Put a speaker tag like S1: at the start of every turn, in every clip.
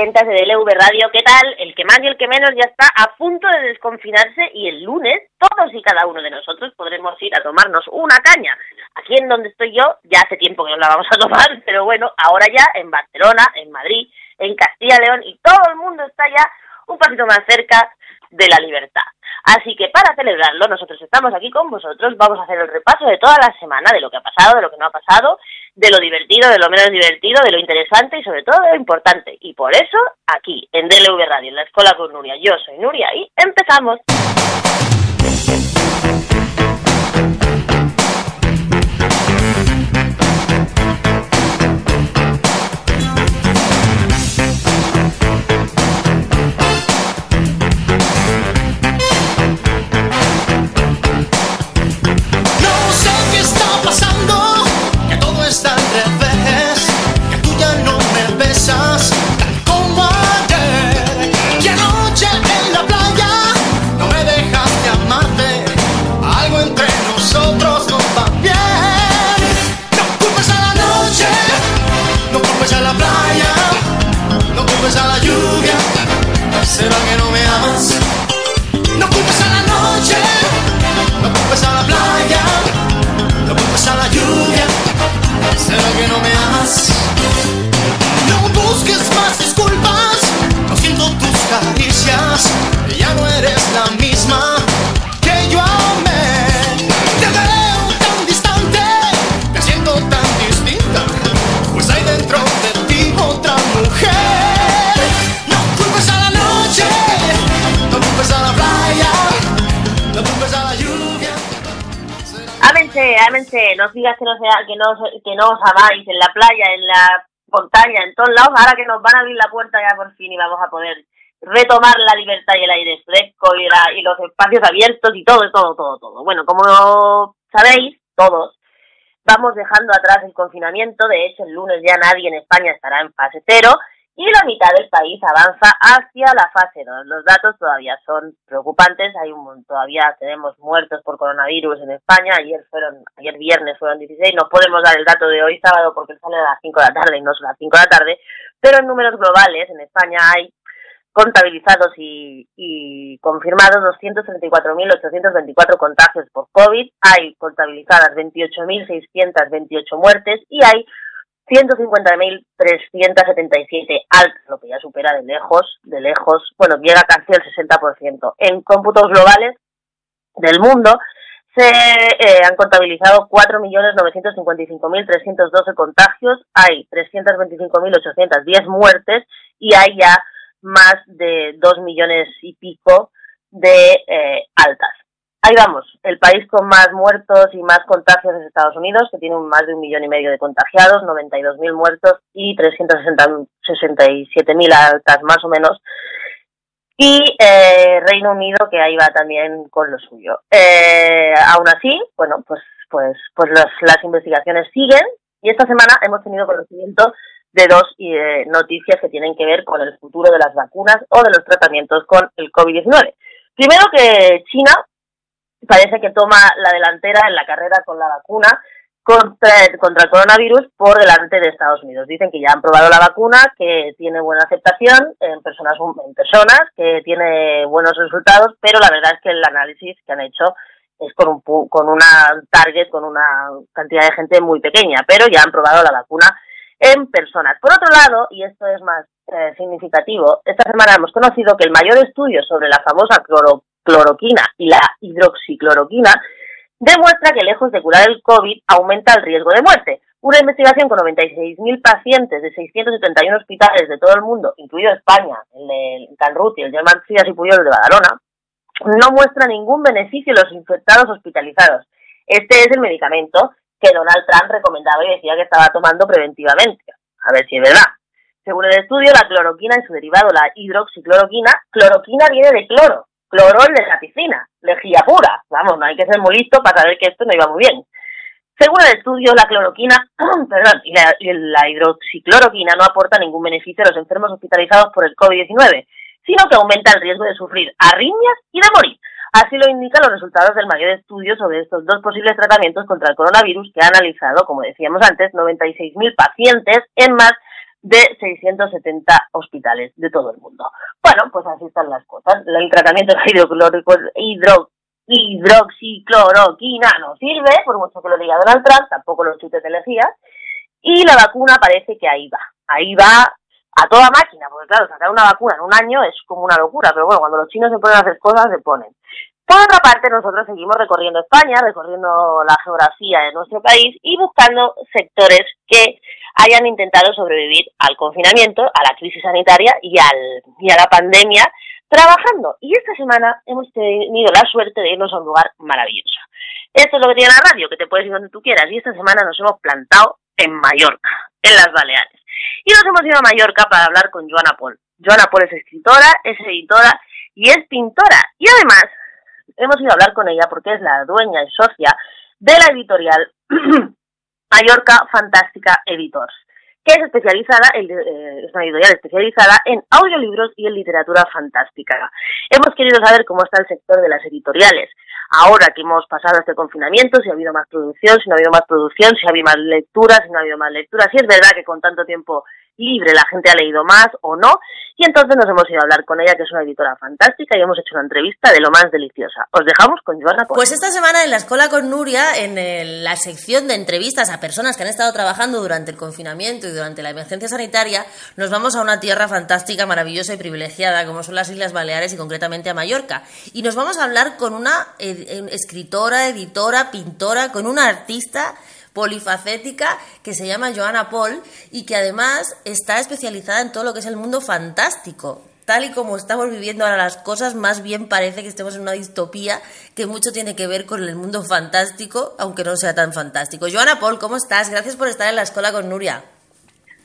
S1: oyentes y de DLV Radio, ¿qué tal? El que más y el que menos ya está a punto de desconfinarse y el lunes todos y cada uno de nosotros podremos ir a tomarnos una caña. Aquí en donde estoy yo, ya hace tiempo que no la vamos a tomar, pero bueno, ahora ya en Barcelona, en Madrid, en Castilla León y todo el mundo está ya un pasito más cerca de la libertad. Así que para celebrarlo, nosotros estamos aquí con vosotros, vamos a hacer el repaso de toda la semana, de lo que ha pasado, de lo que no ha pasado, de lo divertido, de lo menos divertido, de lo interesante y sobre todo de lo importante. Y por eso, aquí, en DLV Radio, en la Escuela con Nuria, yo soy Nuria y empezamos. No digas que no, sea, que, no, que no os amáis en la playa, en la montaña, en todos lados, ahora que nos van a abrir la puerta ya por fin y vamos a poder retomar la libertad y el aire fresco y, y los espacios abiertos y todo, todo, todo, todo. Bueno, como sabéis, todos, vamos dejando atrás el confinamiento, de hecho el lunes ya nadie en España estará en fase cero, y la mitad del país avanza hacia la fase 2. Los datos todavía son preocupantes, hay un todavía tenemos muertos por coronavirus en España, ayer fueron ayer viernes fueron 16, no podemos dar el dato de hoy sábado porque sale a las 5 de la tarde y no son las 5 de la tarde, pero en números globales en España hay contabilizados y, y confirmados 234.824 contagios por COVID, hay contabilizadas 28.628 muertes y hay 150.377 altas, lo que ya supera de lejos, de lejos, bueno, llega casi al 60%. En cómputos globales del mundo se eh, han contabilizado 4.955.312 contagios, hay 325.810 muertes y hay ya más de 2 millones y pico de eh, altas. Ahí vamos, el país con más muertos y más contagios es Estados Unidos, que tiene más de un millón y medio de contagiados, 92.000 muertos y 367.000 altas más o menos. Y eh, Reino Unido, que ahí va también con lo suyo. Eh, aún así, bueno, pues, pues, pues las investigaciones siguen y esta semana hemos tenido conocimiento de dos eh, noticias que tienen que ver con el futuro de las vacunas o de los tratamientos con el COVID-19. Primero que China parece que toma la delantera en la carrera con la vacuna contra, contra el coronavirus por delante de Estados Unidos. Dicen que ya han probado la vacuna, que tiene buena aceptación en personas, en personas, que tiene buenos resultados, pero la verdad es que el análisis que han hecho es con, un, con una target, con una cantidad de gente muy pequeña, pero ya han probado la vacuna en personas. Por otro lado, y esto es más eh, significativo, esta semana hemos conocido que el mayor estudio sobre la famosa cloro, cloroquina y la hidroxicloroquina demuestra que lejos de curar el COVID aumenta el riesgo de muerte. Una investigación con 96.000 pacientes de 671 hospitales de todo el mundo, incluido España, el de Canruti, el Germán Frías y Puyol de Badalona, no muestra ningún beneficio en los infectados hospitalizados. Este es el medicamento que Donald Trump recomendaba y decía que estaba tomando preventivamente. A ver si es verdad. Según el estudio, la cloroquina y su derivado, la hidroxicloroquina, cloroquina viene de cloro, clorol de la piscina, lejía pura. Vamos, no hay que ser muy listo para saber que esto no iba muy bien. Según el estudio, la cloroquina perdón, y la, hidroxicloroquina no aporta ningún beneficio a los enfermos hospitalizados por el COVID-19, sino que aumenta el riesgo de sufrir arritmias y de morir. Así lo indican los resultados del mayor estudio sobre estos dos posibles tratamientos contra el coronavirus que ha analizado, como decíamos antes, 96.000 pacientes en más de 670 hospitales de todo el mundo. Bueno, pues así están las cosas. El tratamiento hidroclórico, hidro, hidroxicloroquina no sirve, por mucho que lo diga Donald Trump, tampoco los chutes de y la vacuna parece que ahí va. Ahí va a toda máquina, porque claro, sacar una vacuna en un año es como una locura, pero bueno, cuando los chinos se ponen a hacer cosas, se ponen. Por otra parte, nosotros seguimos recorriendo España, recorriendo la geografía de nuestro país y buscando sectores que hayan intentado sobrevivir al confinamiento, a la crisis sanitaria y, al, y a la pandemia trabajando. Y esta semana hemos tenido la suerte de irnos a un lugar maravilloso. Esto es lo que tiene la radio, que te puedes ir donde tú quieras. Y esta semana nos hemos plantado en Mallorca, en las Baleares. Y nos hemos ido a Mallorca para hablar con Joana Paul. Joana Paul es escritora, es editora y es pintora. Y además hemos ido a hablar con ella porque es la dueña y socia de la editorial Mallorca Fantástica Editors, que es especializada, eh, es una editorial especializada en audiolibros y en literatura fantástica. Hemos querido saber cómo está el sector de las editoriales. Ahora que hemos pasado este confinamiento, si ha habido más producción, si no ha habido más producción, si ha habido más lecturas, si no ha habido más lecturas. Si es verdad que con tanto tiempo libre, la gente ha leído más o no, y entonces nos hemos ido a hablar con ella, que es una editora fantástica, y hemos hecho una entrevista de lo más deliciosa. Os dejamos con Joana
S2: Pues esta semana en la Escuela con Nuria, en la sección de entrevistas a personas que han estado trabajando durante el confinamiento y durante la emergencia sanitaria, nos vamos a una tierra fantástica, maravillosa y privilegiada, como son las Islas Baleares y concretamente a Mallorca. Y nos vamos a hablar con una eh, escritora, editora, pintora, con una artista polifacética que se llama Joanna Paul y que además está especializada en todo lo que es el mundo fantástico. Tal y como estamos viviendo ahora las cosas, más bien parece que estemos en una distopía que mucho tiene que ver con el mundo fantástico, aunque no sea tan fantástico. Joana Paul, ¿cómo estás? Gracias por estar en la escuela con Nuria.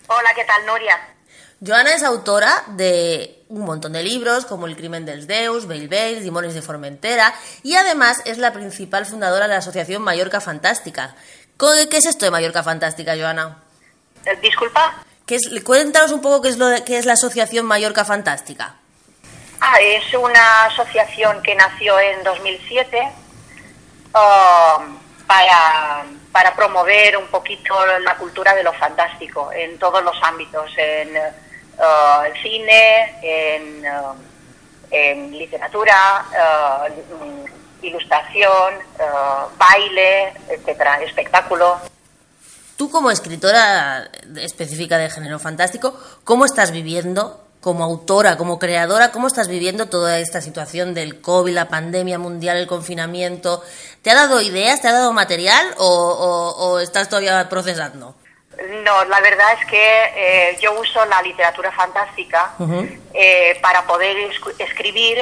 S3: Hola, ¿qué tal, Nuria?
S2: Joana es autora de un montón de libros como El crimen del Deus, Bail Bail, Dimones de Formentera y además es la principal fundadora de la Asociación Mallorca Fantástica, ¿Qué es esto de Mallorca Fantástica, Joana?
S3: Eh, ¿Disculpa?
S2: ¿Qué es, cuéntanos un poco qué es, lo qué es la Asociación Mallorca Fantástica.
S3: Ah, es una asociación que nació en 2007 um, para, para, promover un poquito la cultura de lo fantástico en todos los ámbitos, en uh, el cine, en, uh, en literatura, uh, ilustración, eh, baile, etcétera, espectáculo.
S2: Tú como escritora específica de género fantástico, ¿cómo estás viviendo como autora, como creadora, cómo estás viviendo toda esta situación del COVID, la pandemia mundial, el confinamiento? ¿Te ha dado ideas, te ha dado material o, estás todavía procesando?
S3: No, la verdad es que eh, yo uso la literatura fantástica eh, para poder escribir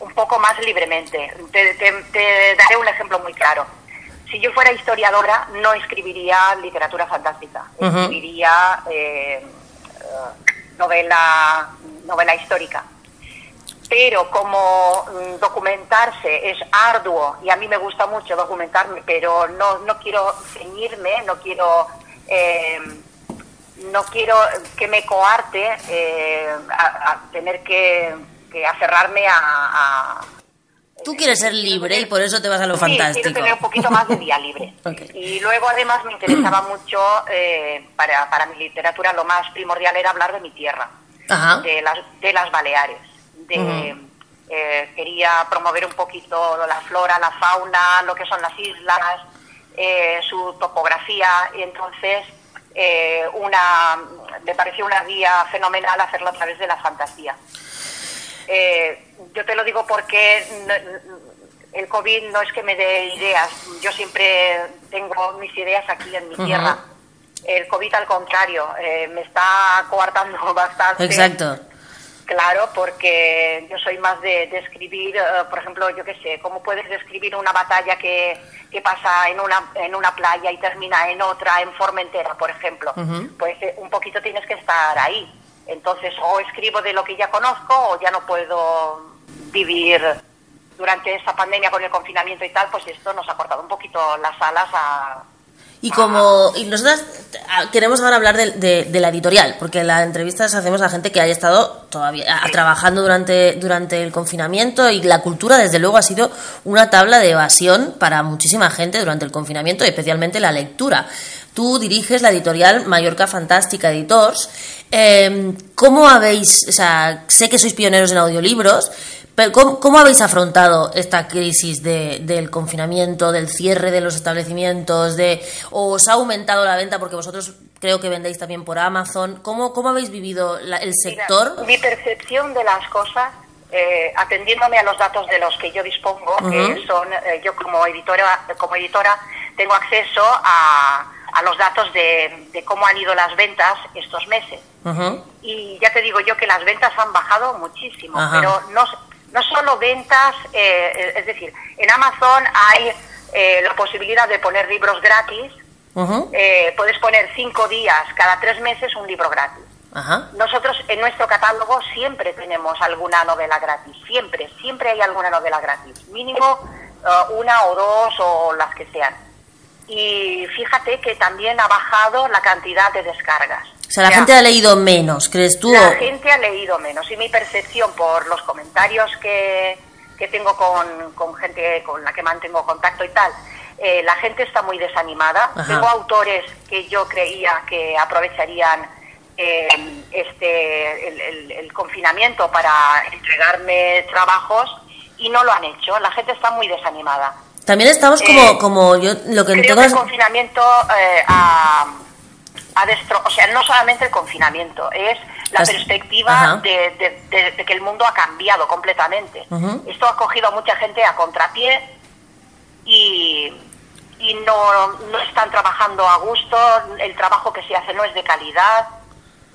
S3: un poco más libremente. Te, daré un ejemplo muy claro. Si yo fuera historiadora, no escribiría literatura fantástica, escribiría eh, eh, novela, novela histórica. Pero como mm, documentarse es arduo y a mí me gusta mucho documentarme, pero no, no quiero ceñirme, no quiero eh, no quiero que me coarte a, tener que aferrarme a,
S2: Tú quieres ser libre y por eso te vas a lo fantástico.
S3: quiero tener un poquito más de día libre. Y luego además me interesaba mucho, eh, para, para mi literatura lo más primordial era hablar de mi tierra, De, las, de las Baleares. De, eh, quería promover un poquito la flora, la fauna, lo que son las islas, eh, su topografía. Y entonces una, me pareció una guía fenomenal hacerlo a través de la fantasía. Eh, yo te lo digo porque el COVID no es que me dé ideas, yo siempre tengo mis ideas aquí en mi tierra. El COVID al contrario, eh, me está coartando bastante.
S2: Exacto.
S3: Claro, porque yo soy más de, escribir, eh, por ejemplo, yo qué sé, ¿cómo puedes describir una batalla que, que, pasa en una, en una playa y termina en otra, en Formentera, por ejemplo? Pues un poquito tienes que estar ahí. Entonces, o escribo de lo que ya conozco o ya no puedo vivir durante esta pandemia con el confinamiento y tal, pues esto nos ha cortado un poquito las alas a...
S2: Y como y nosotras ah, queremos ahora hablar de, la editorial, porque la entrevista las hacemos a gente que haya estado todavía trabajando durante, durante el confinamiento y la cultura, desde luego, ha sido una tabla de evasión para muchísima gente durante el confinamiento, especialmente la lectura. tú diriges la editorial Mallorca Fantástica Editors. Eh, ¿Cómo habéis, o sea, sé que sois pioneros en audiolibros, pero ¿cómo, habéis afrontado esta crisis de, del confinamiento, del cierre de los establecimientos, de os ha aumentado la venta porque vosotros creo que vendéis también por Amazon? ¿Cómo, cómo habéis vivido el sector?
S3: mi percepción de las cosas eh, atendiéndome a los datos de los que yo dispongo, que son, eh, yo como editora, como editora tengo acceso a, a los datos de, de, cómo han ido las ventas estos meses. Y ya te digo yo que las ventas han bajado muchísimo, pero no, no solo ventas, eh, es decir, en Amazon hay la posibilidad de poner libros gratis, puedes poner cinco días, cada tres meses un libro gratis. Nosotros en nuestro catálogo siempre tenemos alguna novela gratis, siempre, siempre hay alguna novela gratis, mínimo uh, una o dos o las que sean. Y fíjate que también ha bajado la cantidad de descargas.
S2: O sea, la gente ha leído menos, ¿crees tú?
S3: La gente ha leído menos y mi percepción por los comentarios que, que tengo con, con gente con la que mantengo contacto y tal, eh, la gente está muy desanimada. Tengo autores que yo creía que aprovecharían eh, este, el, confinamiento para entregarme trabajos y no lo han hecho. La gente está muy desanimada.
S2: También estamos como, eh, como yo lo que
S3: creo que el confinamiento eh, ha, o sea, no solamente el confinamiento, es la perspectiva de, que el mundo ha cambiado completamente. Esto ha cogido a mucha gente a contrapié y, y no, no están trabajando a gusto, el trabajo que se hace no es de calidad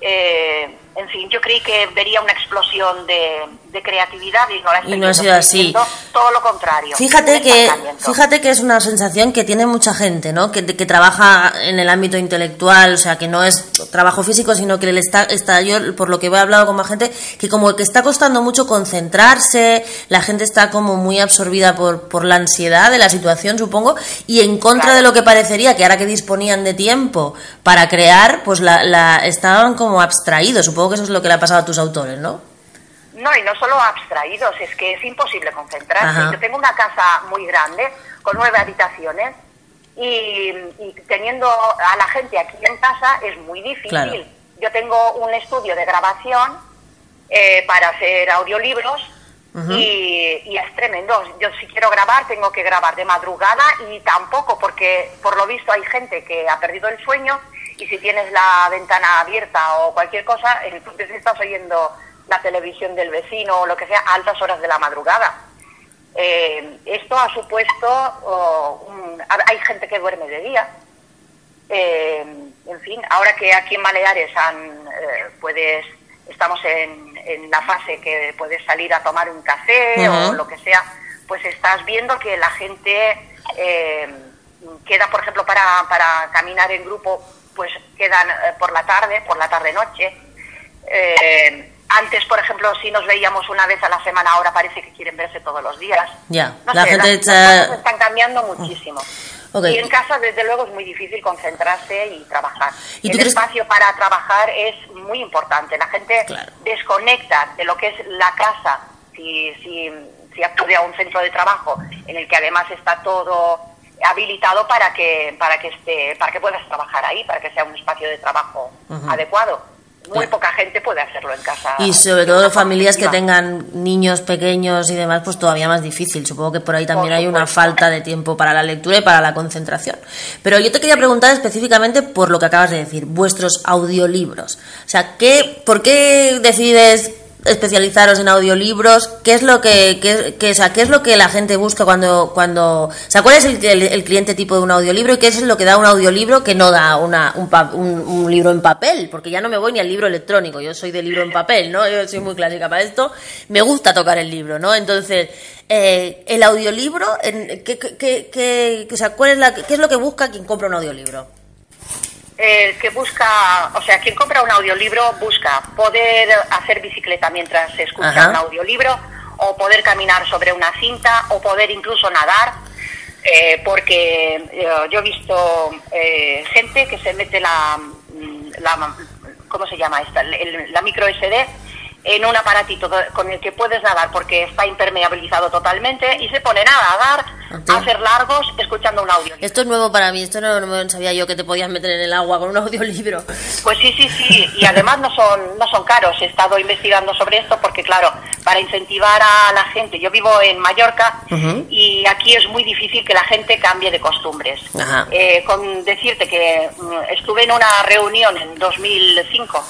S3: eh, en fin, yo creí que vería una explosión de, creatividad y no, la
S2: y no ha sido así.
S3: Todo lo contrario.
S2: Fíjate que, fíjate que es una sensación que tiene mucha gente, ¿no? Que, que trabaja en el ámbito intelectual, o sea, que no es trabajo físico, sino que le está, está, yo por lo que he hablado con más gente, que como que está costando mucho concentrarse, la gente está como muy absorbida por, por la ansiedad de la situación, supongo, y en contra de lo que parecería que ahora que disponían de tiempo para crear, pues la, la estaban como abstraídos, supongo que eso es lo que le ha pasado a tus autores, ¿no?
S3: No, y no solo abstraídos, es que es imposible concentrarse. Yo tengo una casa muy grande, con nueve habitaciones, y, teniendo a la gente aquí en casa es muy difícil. Yo tengo un estudio de grabación eh, para hacer audiolibros y, y, es tremendo. Yo si quiero grabar tengo que grabar de madrugada y tampoco porque por lo visto hay gente que ha perdido el sueño y si tienes la ventana abierta o cualquier cosa, entonces estás oyendo la televisión del vecino o lo que sea a altas horas de la madrugada. Eh, esto ha supuesto, hay gente que duerme de día. Eh, en fin, ahora que aquí en Baleares han, eh, puedes, estamos en, en, la fase que puedes salir a tomar un café o lo que sea, pues estás viendo que la gente queda, por ejemplo, para, para caminar en grupo pues quedan eh, por la tarde, por la tarde-noche. Eh, antes, por ejemplo, si nos veíamos una vez a la semana, ahora parece que quieren verse todos los días.
S2: Ya, la gente
S3: están cambiando muchísimo. Y en casa, desde luego, es muy difícil concentrarse y trabajar. ¿Y El espacio para trabajar es muy importante. La gente desconecta de lo que es la casa si, si, si acude a un centro de trabajo en el que además está todo habilitado para que para que esté para que puedas trabajar ahí para que sea un espacio de trabajo adecuado. Muy poca gente puede hacerlo en casa.
S2: y sobre todo familias que tengan niños pequeños y demás pues todavía más difícil. Supongo que por ahí también hay una falta de tiempo para la lectura y para la concentración. Pero yo te quería preguntar específicamente por lo que acabas de decir vuestros audiolibros. O sea qué por qué decides especializaros en audiolibros, ¿qué es lo que, qué, qué, qué es lo que la gente busca cuando, cuando, o sea, cuál es el, cliente tipo de un audiolibro y qué es lo que da un audiolibro que no da una, un, un, libro en papel? Porque ya no me voy ni al libro electrónico, yo soy de libro en papel, ¿no? Yo soy muy clásica para esto, me gusta tocar el libro, ¿no? Entonces, eh, el audiolibro, ¿qué, qué, qué, o sea, ¿cuál es la, qué es lo que busca quien compra un audiolibro?
S3: El que busca, o sea, quien compra un audiolibro busca poder hacer bicicleta mientras se escucha un audiolibro o poder caminar sobre una cinta o poder incluso nadar, eh, porque eh, yo he visto eh, gente que se mete la, la ¿cómo se llama esta? la micro SD en un aparatito con el que puedes nadar porque está impermeabilizado totalmente y se ponen a nadar, a hacer largos escuchando un audio.
S2: Esto es nuevo para mí, esto no, no, sabía yo que te podías meter en el agua con un audiolibro.
S3: Pues sí, sí, sí, y además no son, no son caros. He estado investigando sobre esto porque, claro, para incentivar a la gente, yo vivo en Mallorca y aquí es muy difícil que la gente cambie de costumbres. Eh, con decirte que mm, estuve en una reunión en 2005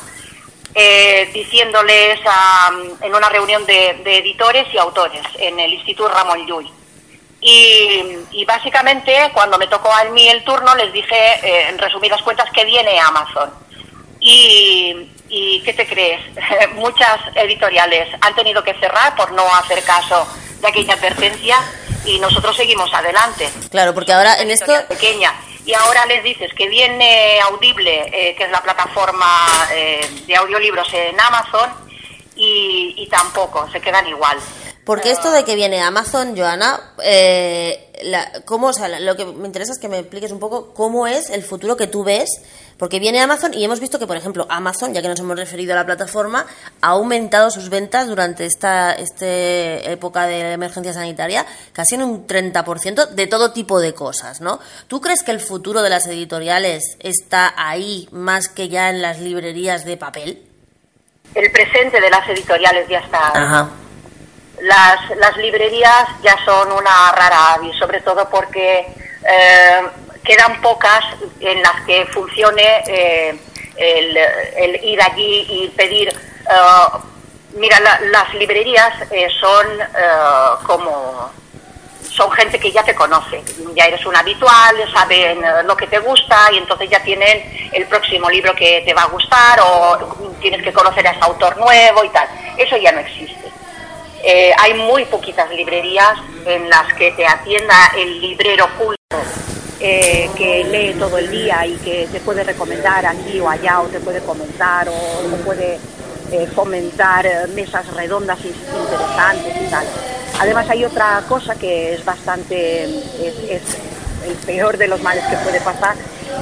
S3: eh, diciéndoles en una reunión de, editores y autores en el Instituto Ramón Llull. Y, básicamente cuando me tocó a mí el turno les dije, eh, en resumidas cuentas, que viene Amazon. Y, y ¿qué te crees? Muchas editoriales han tenido que cerrar por no hacer caso de aquella advertencia y nosotros seguimos adelante.
S2: Claro, porque ahora en esto...
S3: Pequeña y ahora les dices que viene Audible, eh, que es la plataforma eh, de audiolibros en Amazon, y, tampoco, se quedan igual.
S2: Porque esto de que viene Amazon, Joana, eh, ¿cómo, o sea, lo que me interesa es que me expliques un poco cómo es el futuro que tú ves porque viene Amazon y hemos visto que, por ejemplo, Amazon, ya que nos hemos referido a la plataforma, ha aumentado sus ventas durante esta este época de emergencia sanitaria casi en un 30% de todo tipo de cosas, ¿no? ¿Tú crees que el futuro de las editoriales está ahí más que ya en las librerías de papel?
S3: El presente de las editoriales ya está. Las, las librerías ya son una rara avis, sobre todo porque eh, quedan pocas en las que funcione eh, el, ir allí y pedir. Eh, mira, las librerías eh, son como son gente que ya te conoce, ya eres un habitual, saben lo que te gusta y entonces ya tienen el próximo libro que te va a gustar o tienes que conocer a ese autor nuevo y tal. Eso ya no existe. hay muy poquitas librerías en las que te atienda el librero culto eh, que lee todo el día y que te puede recomendar aquí o allá o te puede comentar o, puede eh, fomentar eh, mesas redondas interesantes y tal. Además hay otra cosa que es bastante, es, el peor de los males que puede pasar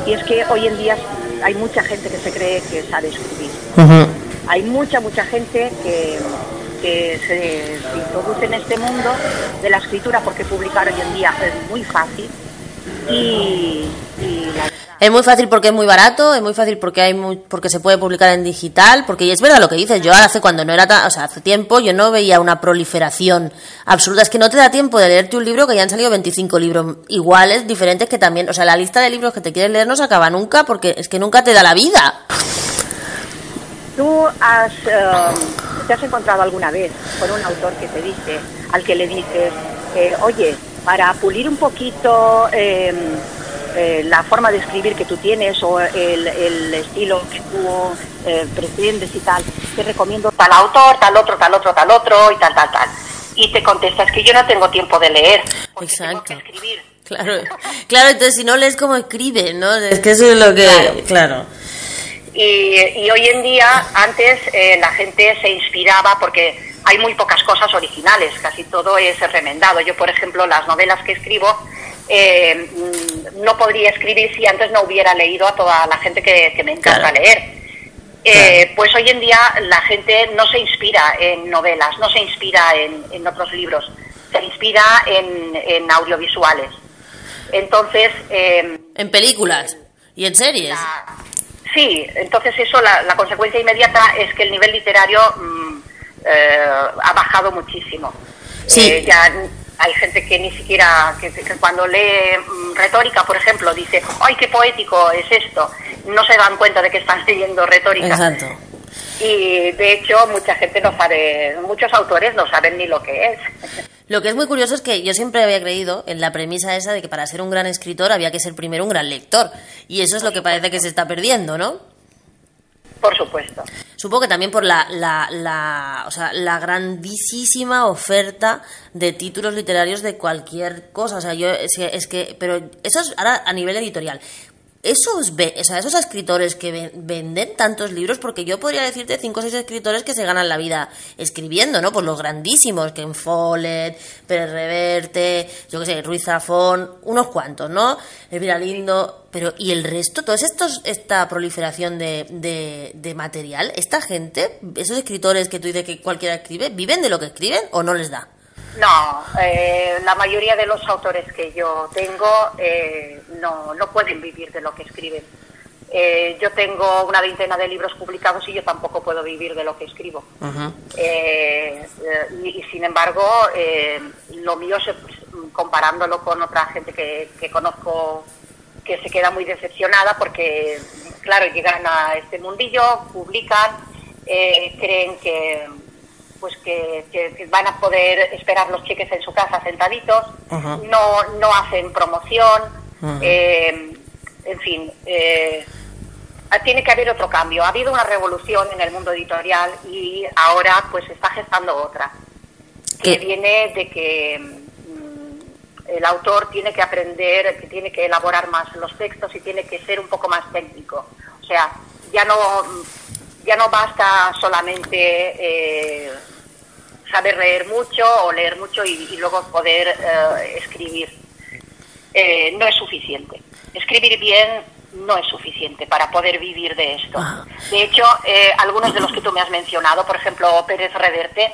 S3: y es que hoy en día hay mucha gente que se cree que sabe escribir. Hay mucha, mucha gente que, que se introduce en este mundo de la escritura porque publicar hoy en día es muy fácil y,
S2: es muy fácil porque es muy barato, es muy fácil porque hay muy, porque se puede publicar en digital, porque es verdad lo que dices, yo hace cuando no era tan, o sea, hace tiempo yo no veía una proliferación absoluta, es que no te da tiempo de leerte un libro que ya han salido 25 libros iguales, diferentes que también, o sea, la lista de libros que te quieres leer no se acaba nunca porque es que nunca te da la vida.
S3: ¿Tú has, eh, te has encontrado alguna vez con un autor que te dice, al que le dices, eh, oye, para pulir un poquito em, eh, la forma de escribir que tú tienes o el, estilo que tú eh, pretendes y tal, te recomiendo tal autor, tal otro, tal otro, tal otro y tal, tal, tal. Y te contestas que yo no tengo tiempo de leer, porque Exacto. tengo que escribir.
S2: Claro, claro, entonces si no lees como escribe, ¿no? Es que eso es lo que... Claro.
S3: Y, hoy en día, antes eh, la gente se inspiraba porque hay muy pocas cosas originales, casi todo es remendado. Yo, por ejemplo, las novelas que escribo eh, mm, no podría escribir si antes no hubiera leído a toda la gente que, me encanta leer. Eh, pues hoy en día la gente no se inspira en novelas, no se inspira en, otros libros, se inspira en, audiovisuales. Entonces...
S2: Em, en películas y en series.
S3: sí, entonces eso, la, consecuencia inmediata es que el nivel literario... Mm, eh, ha bajado muchísimo. Eh, ya hay gente que ni siquiera, que, cuando lee mm, retórica, por ejemplo, dice, ¡ay, qué poético es esto! No se dan cuenta de que están leyendo retórica.
S2: Exacto.
S3: Y de hecho, mucha gente no sabe, muchos autores no saben ni lo que es.
S2: Lo que es muy curioso es que yo siempre había creído en la premisa esa de que para ser un gran escritor había que ser primero un gran lector. Y eso es lo que parece que se está perdiendo, ¿no?
S3: Por supuesto.
S2: Supongo que también por la, la, la, o sea, la grandísima oferta de títulos literarios de cualquier cosa. O sea, yo es que, es que pero eso es ahora a nivel editorial. Esos, esos escritores que venden tantos libros, porque yo podría decirte cinco o seis escritores que se ganan la vida escribiendo, ¿no? Pues los grandísimos, Ken Follett, Pérez Reverte, yo qué sé, Ruiz Zafón, unos cuantos, ¿no? Elvira Lindo, pero ¿y el resto? Estos, esta proliferación de, de, de material, esta gente, esos escritores que tú dices que cualquiera escribe, ¿viven de lo que escriben o no les da?
S3: No, eh, la mayoría de los autores que yo tengo eh, no, no pueden vivir de lo que escriben. Eh, yo tengo una veintena de libros publicados y yo tampoco puedo vivir de lo que escribo. y, sin embargo, lo mío, pues, comparándolo con otra gente que, que conozco que se queda muy decepcionada porque, claro, llegan a este mundillo, publican, creen que pues que, van a poder esperar los cheques en su casa sentaditos, no, no hacen promoción, eh, en fin, eh, tiene que haber otro cambio. Ha habido una revolución en el mundo editorial y ahora pues se está gestando otra, que viene de que mm, el autor tiene que aprender, que tiene que elaborar más los textos y tiene que ser un poco más técnico. O sea, ya no ya no basta solamente eh, saber leer mucho o leer mucho y, luego poder eh, escribir. Eh, no es suficiente. Escribir bien no es suficiente para poder vivir de esto. De hecho, algunos de los que tú me has mencionado, por ejemplo, Pérez Reverte,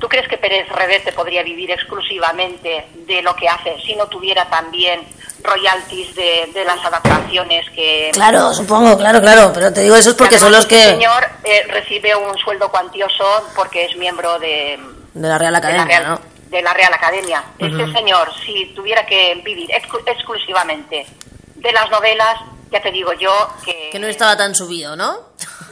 S3: ¿tú crees que Pérez Reverte podría vivir exclusivamente de lo que hace si no tuviera también royalties de, de, las adaptaciones que...
S2: Claro, supongo, claro, claro, pero te digo eso es porque son los que...
S3: El señor eh, recibe un sueldo cuantioso porque es miembro de...
S2: De la Real Academia, ¿no?
S3: De la Real Academia. Este señor, si tuviera que vivir exclusivamente de las novelas, ya te digo yo que...
S2: Que no estaba tan subido, ¿no?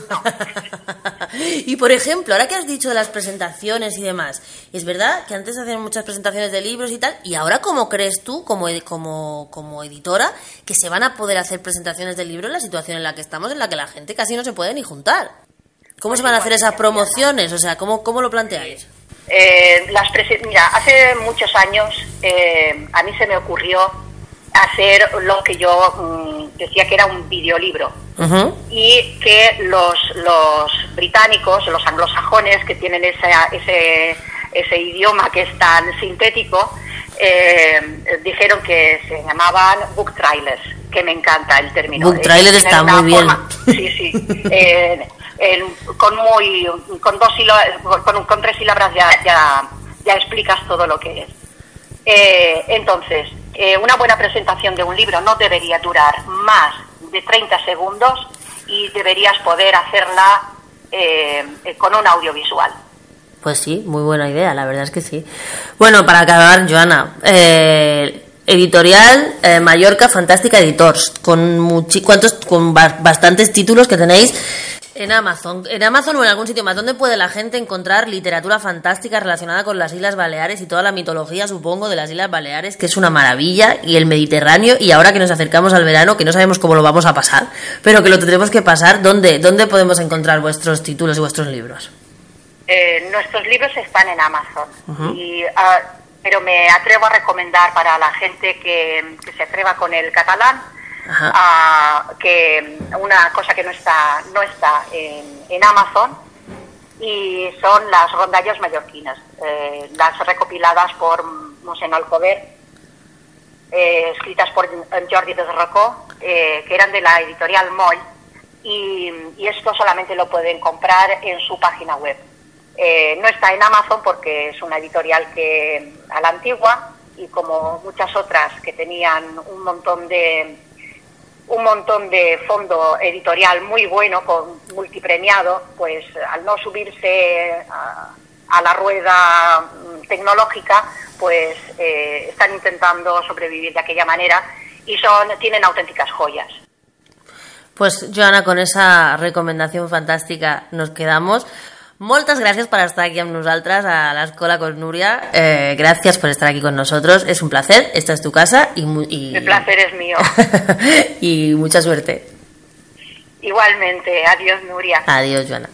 S2: y por ejemplo, ahora que has dicho de las presentaciones y demás, es verdad que antes hacían muchas presentaciones de libros y tal, y ahora cómo crees tú, como, como, como editora, que se van a poder hacer presentaciones de libros en la situación en la que estamos, en la que la gente casi no se puede ni juntar? ¿Cómo se van a hacer esas promociones? O sea, ¿cómo, cómo lo planteáis?
S3: Eh, las mira, hace muchos años eh, a mí se me ocurrió hacer lo que yo mm, decía que era un videolibro y que los, los británicos, los anglosajones que tienen ese, ese idioma que es tan sintético, eh, dijeron que se llamaban book trailers, que me encanta el término.
S2: Book trailer está muy bien.
S3: sí, sí. Eh, con, muy, con, dos con, con tres sílabas ya, ya, ya explicas todo lo que es. Eh, entonces, eh, una buena presentación de un libro no debería durar más de 30 segundos y deberías poder hacerla eh, con un audiovisual.
S2: Pues sí, muy buena idea, la verdad es que sí. Bueno, para acabar, Joana, eh, editorial Mallorca Fantástica Editors, con, cuantos, con bastantes títulos que tenéis en Amazon. En Amazon o en algún sitio más, ¿dónde puede la gente encontrar literatura fantástica relacionada con las Islas Baleares y toda la mitología, supongo, de las Islas Baleares, que es una maravilla, y el Mediterráneo, y ahora que nos acercamos al verano, que no sabemos cómo lo vamos a pasar, pero que lo tendremos que pasar, ¿dónde, dónde podemos encontrar vuestros títulos y vuestros libros?
S3: Eh, nuestros libros están en Amazon, ah, pero me atrevo a recomendar para la gente que, que se atreva con el catalán, que una cosa que no está, no está en, Amazon y son las rondallas mallorquinas, eh, las recopiladas por Mosén Alcover, eh, escritas por Jordi de Rocó, eh, que eran de la editorial Moll, y, esto solamente lo pueden comprar en su página web. no está en Amazon porque es una editorial que a la antigua y como muchas otras que tenían un montón de, un montón de fondo editorial muy bueno, con multipremiado, pues al no subirse a, la rueda mm, tecnológica, pues eh, están intentando sobrevivir de aquella manera y son tienen auténticas joyas.
S2: Pues Joana, con esa recomendación fantástica nos quedamos. Moltes gràcies per estar aquí amb nosaltres a l'Escola con Núria. Eh, gràcies per estar aquí con nosotros. Es un placer. Esta es tu casa. Y, y...
S3: El placer es mío.
S2: y mucha suerte.
S3: Igualmente. Adiós, Nuria.
S2: Adiós, Joana.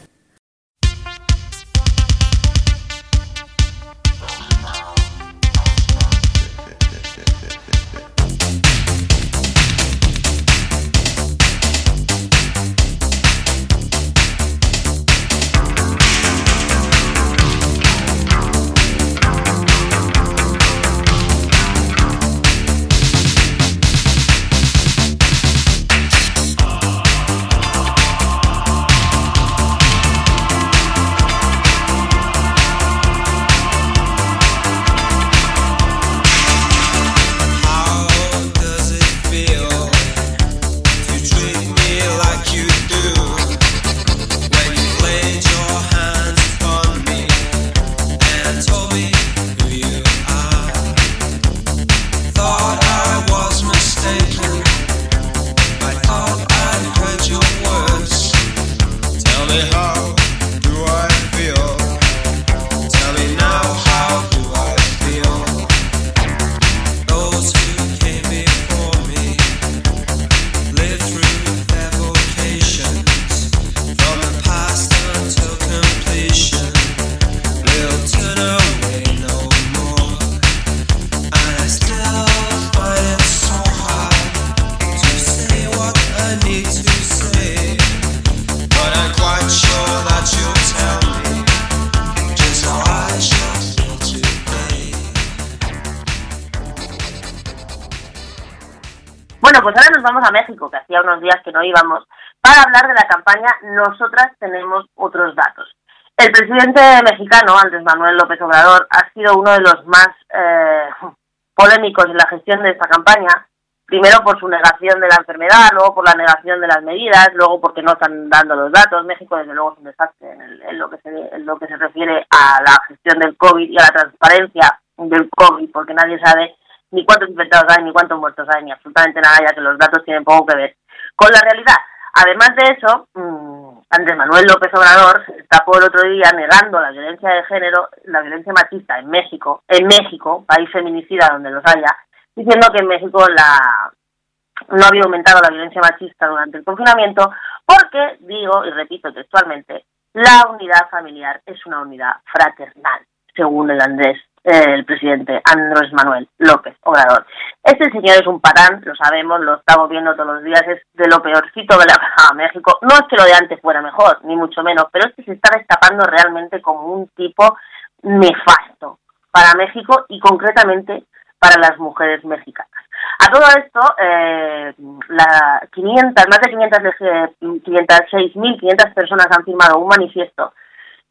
S1: Unos días que no íbamos, para hablar de la campaña Nosotras tenemos otros datos. El presidente mexicano, Andrés Manuel López Obrador, ha sido uno de los más eh, polémicos en la gestión de esta campaña, primero por su negación de la enfermedad, luego por la negación de las medidas, luego porque no están dando los datos. México, desde luego, es un desastre en, lo, que se, en lo que se refiere a la gestión del COVID y a la transparencia del COVID, porque nadie sabe ni cuántos infectados hay, ni cuántos muertos hay, ni absolutamente nada, ya que los datos tienen poco que ver con la realidad. Además de eso, mmm, Andrés Manuel López Obrador se tapó el otro día negando la violencia de género, la violencia machista en México, en México, país feminicida donde los haya, diciendo que en México la no había aumentado la violencia machista durante el confinamiento porque, digo y repito textualmente, la unidad familiar es una unidad fraternal, según el Andrés el presidente Andrés Manuel López Obrador. Este señor es un patán, lo sabemos, lo estamos viendo todos los días, es de lo peorcito que le ha México. No es que lo de antes fuera mejor, ni mucho menos, pero es que se está destapando realmente como un tipo nefasto para México y concretamente para las mujeres mexicanas. A todo esto, eh, la 500, más de 500, 506.500 personas han firmado un manifiesto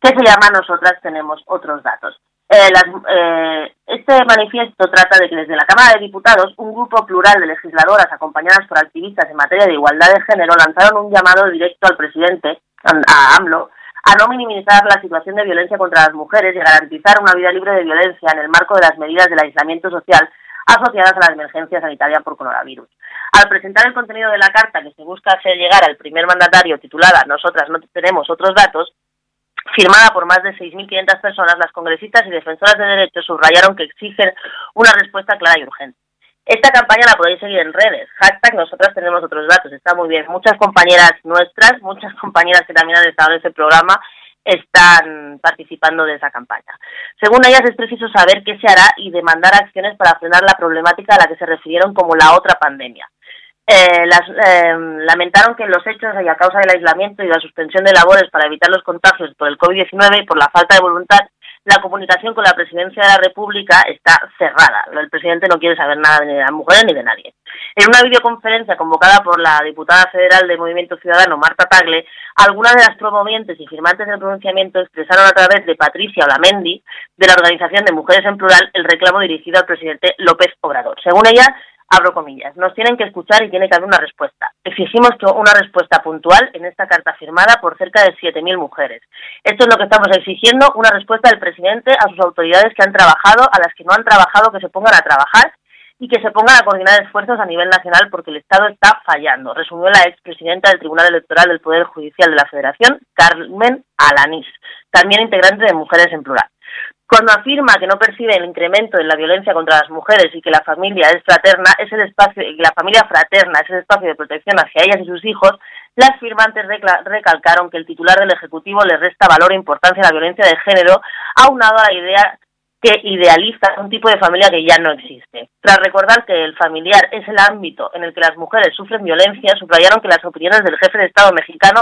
S1: que se llama Nosotras tenemos otros datos. Eh, eh, este manifiesto trata de que desde la Cámara de Diputados un grupo plural de legisladoras acompañadas por activistas en materia de igualdad de género lanzaron un llamado directo al presidente, a AMLO, a no minimizar la situación de violencia contra las mujeres y garantizar una vida libre de violencia en el marco de las medidas del aislamiento social asociadas a la emergencia sanitaria por coronavirus. Al presentar el contenido de la carta que se busca hacer llegar al primer mandatario titulada Nosotras no tenemos otros datos, firmada por más de 6.500 personas, las congresistas y defensoras de derechos subrayaron que exigen una respuesta clara y urgente. Esta campaña la podéis seguir en redes. Hashtag nosotras tenemos otros datos. Está muy bien. Muchas compañeras nuestras, muchas compañeras que también han estado en ese programa, están participando de esa campaña. Según ellas, es preciso saber qué se hará y demandar acciones para frenar la problemática a la que se refirieron como la otra pandemia. Eh, las, eh, lamentaron que los hechos y a causa del aislamiento y la suspensión de labores para evitar los contagios por el COVID-19 y por la falta de voluntad, la comunicación con la presidencia de la República está cerrada. El presidente no quiere saber nada ni de las mujeres ni de nadie. En una videoconferencia convocada por la diputada federal de Movimiento Ciudadano, Marta Tagle, algunas de las promovientes y firmantes del pronunciamiento expresaron a través de Patricia Olamendi, de la Organización de Mujeres en Plural, el reclamo dirigido al presidente López Obrador. Según ella, abro comillas, nos tienen que escuchar y tiene que haber una respuesta. Exigimos una respuesta puntual en esta carta firmada por cerca de 7.000 mujeres. Esto es lo que estamos exigiendo, una respuesta del presidente a sus autoridades que han trabajado, a las que no han trabajado, que se pongan a trabajar y que se pongan a coordinar esfuerzos a nivel nacional porque el Estado está fallando, resumió la expresidenta del Tribunal Electoral del Poder Judicial de la Federación, Carmen Alanís, también integrante de Mujeres en Plural. Cuando afirma que no percibe el incremento en la violencia contra las mujeres y que la familia es fraterna, es el espacio, la familia fraterna es el espacio de protección hacia ellas y sus hijos, las firmantes recalcaron que el titular del Ejecutivo le resta valor e importancia a la violencia de género, aunado a la idea que idealiza un tipo de familia que ya no existe. Tras recordar que el familiar es el ámbito en el que las mujeres sufren violencia, subrayaron que las opiniones del jefe de Estado mexicano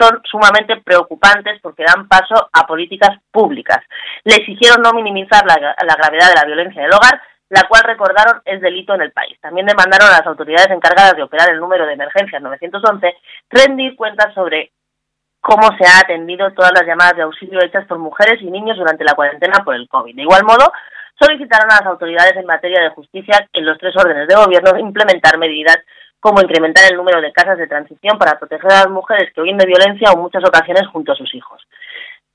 S1: son sumamente preocupantes porque dan paso a políticas públicas. Le exigieron no minimizar la, gravedad de la violencia del hogar, la cual recordaron es delito en el país. También demandaron a las autoridades encargadas de operar el número de emergencias 911 rendir cuentas sobre cómo se ha atendido todas las llamadas de auxilio hechas por mujeres y niños durante la cuarentena por el COVID. De igual modo, solicitaron a las autoridades en materia de justicia en los tres órdenes de gobierno implementar medidas como incrementar el número de casas de transición para proteger a las mujeres que huyen de violencia o en muchas ocasiones junto a sus hijos.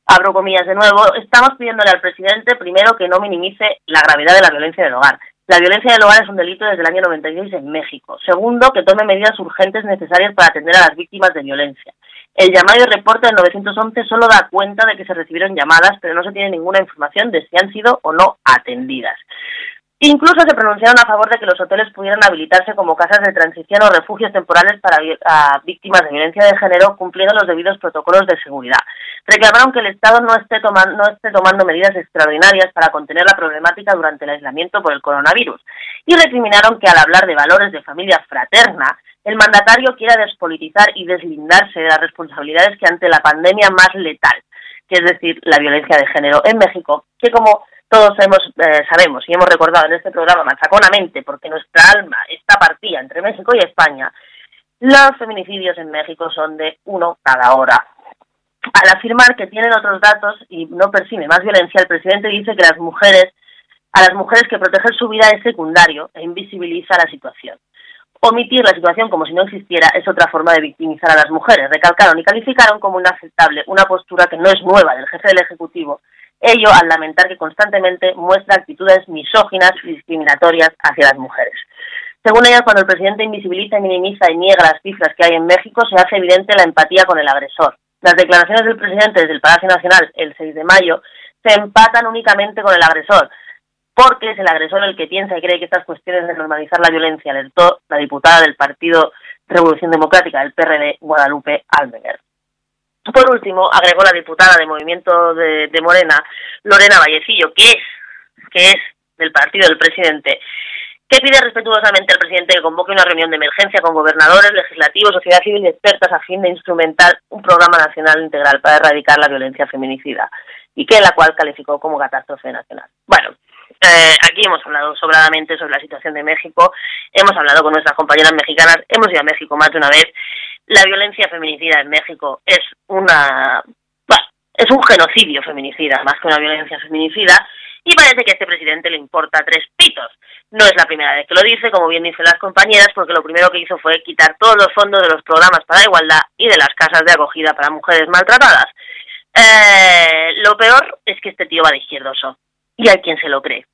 S1: Abro comillas de nuevo, estamos pidiéndole al presidente primero que no minimice la gravedad de la violencia del hogar. La violencia del hogar es un delito desde el año 96 en México. Segundo, que tome medidas urgentes necesarias para atender a las víctimas de violencia. El llamado y reporte del 911 solo da cuenta de que se recibieron llamadas, pero no se tiene ninguna información de si han sido o no atendidas. Incluso se pronunciaron a favor de que los hoteles pudieran habilitarse como casas de transición o refugios temporales para víctimas de violencia de género, cumpliendo los debidos protocolos de seguridad. Reclamaron que el Estado no esté, tomando, no esté tomando medidas extraordinarias para contener la problemática durante el aislamiento por el coronavirus. Y recriminaron que al hablar de valores de familia fraterna, el mandatario quiera despolitizar y deslindarse de las responsabilidades que ante la pandemia más letal, que es decir, la violencia de género en México, que como todos hemos, eh, sabemos y hemos recordado en este programa machaconamente, porque nuestra alma está partida entre México y España, los feminicidios en México son de uno cada hora. Al afirmar que tienen otros datos y no percibe más violencia, el presidente dice que las mujeres, a las mujeres que proteger su vida es secundario e invisibiliza la situación. Omitir la situación como si no existiera es otra forma de victimizar a las mujeres. Recalcaron y calificaron como inaceptable una postura que no es nueva del jefe del Ejecutivo, ello al lamentar que constantemente muestra actitudes misóginas y discriminatorias hacia las mujeres. Según ellas, cuando el presidente invisibiliza, minimiza y niega las cifras que hay en México, se hace evidente la empatía con el agresor. Las declaraciones del presidente desde el Palacio Nacional el 6 de mayo se empatan únicamente con el agresor, porque es el agresor el que piensa y cree que estas cuestiones de normalizar la violencia, alertó la diputada del Partido Revolución Democrática, del PRD, Guadalupe Almeguer. Por último, agregó la diputada de Movimiento de, Morena, Lorena Vallecillo, que es, que es del partido del presidente, que pide respetuosamente al presidente que convoque una reunión de emergencia con gobernadores, legislativos, sociedad civil y expertas a fin de instrumentar un programa nacional integral para erradicar la violencia feminicida y que la cual calificó como catástrofe nacional. Bueno, eh, aquí hemos hablado sobradamente sobre la situación de México, hemos hablado con nuestras compañeras mexicanas, hemos ido a México más de una vez. La violencia feminicida en México es una, es un genocidio feminicida más que una violencia feminicida y parece que a este presidente le importa tres pitos. No es la primera vez que lo dice, como bien dicen las compañeras, porque lo primero que hizo fue quitar todos los fondos de los programas para la igualdad y de las casas de acogida para mujeres maltratadas. Eh, lo peor es que este tío va de izquierdoso. Y hay quien se lo cree.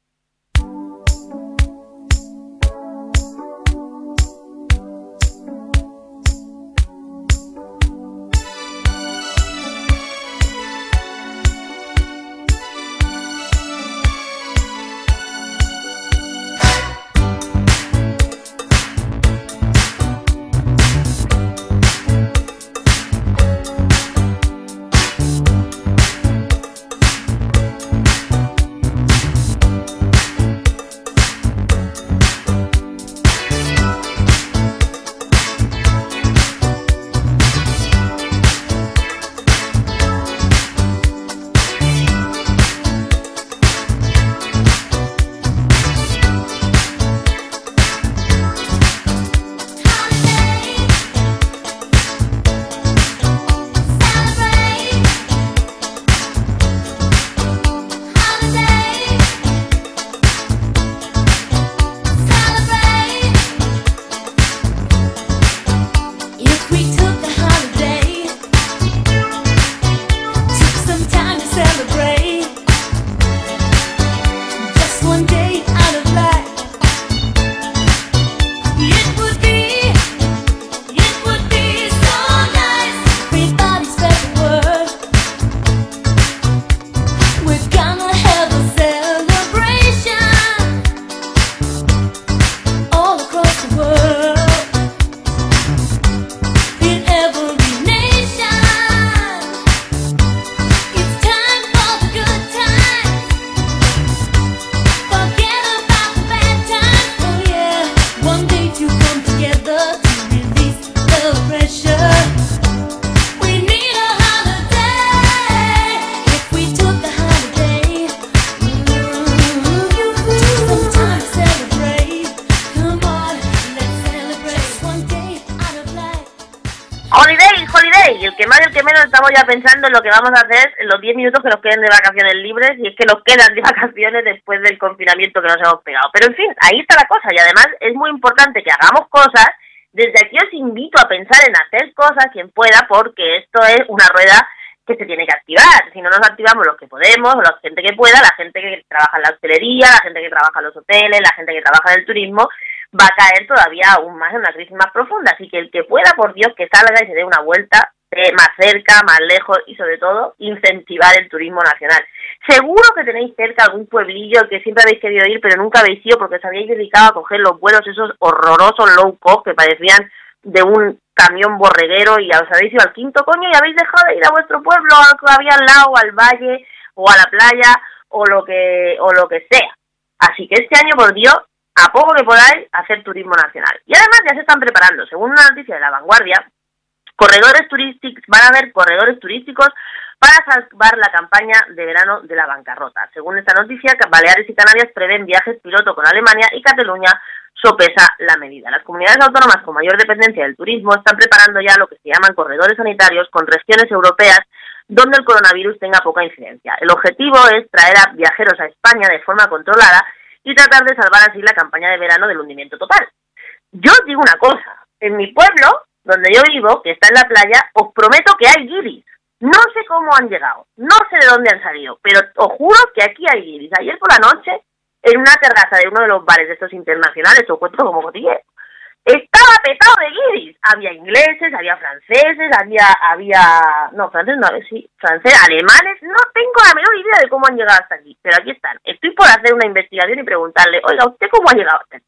S1: Ya pensando en lo que vamos a hacer en los 10 minutos que nos queden de vacaciones libres y es que nos quedan de vacaciones después del confinamiento que nos hemos pegado. Pero en fin, ahí está la cosa y además es muy importante que hagamos cosas. Desde aquí os invito a pensar en hacer cosas quien pueda porque esto es una rueda que se tiene que activar. Si no nos activamos los que podemos, la gente que pueda, la gente que trabaja en la hostelería, la gente que trabaja en los hoteles, la gente que trabaja en el turismo, va a caer todavía aún más en una crisis más profunda. Así que el que pueda, por Dios, que salga y se dé una vuelta más cerca, más lejos y sobre todo incentivar el turismo nacional. Seguro que tenéis cerca algún pueblillo que siempre habéis querido ir pero nunca habéis ido porque os habíais dedicado a coger los vuelos esos horrorosos low cost que parecían de un camión borreguero y os habéis ido al quinto coño y habéis dejado de ir a vuestro pueblo, al que había al lado, al valle o a la playa o lo que o lo que sea. Así que este año, por Dios, a poco que podáis hacer turismo nacional. Y además ya se están preparando, según una noticia de la vanguardia, corredores turísticos, van a haber corredores turísticos para salvar la campaña de verano de la bancarrota. Según esta noticia, Baleares y Canarias prevén viajes piloto con Alemania y Cataluña sopesa la medida. Las comunidades autónomas con mayor dependencia del turismo están preparando ya lo que se llaman corredores sanitarios con regiones europeas donde el coronavirus tenga poca incidencia. El objetivo es traer a viajeros a España de forma controlada y tratar de salvar así la campaña de verano del hundimiento total. Yo os digo una cosa, en mi pueblo, donde yo vivo, que está en la playa, os prometo que hay guiris. No sé cómo han llegado, no sé de dónde han salido, pero os juro que aquí hay guiris. Ayer por la noche, en una terraza de uno de los bares de estos internacionales, os cuento como cotillero, estaba petado de guiris. Había ingleses, había franceses, había, había, no, franceses no, sí, franceses, alemanes, no tengo la menor idea de cómo han llegado hasta aquí, pero aquí están. Estoy por hacer una investigación y preguntarle, oiga, ¿usted cómo ha llegado hasta aquí?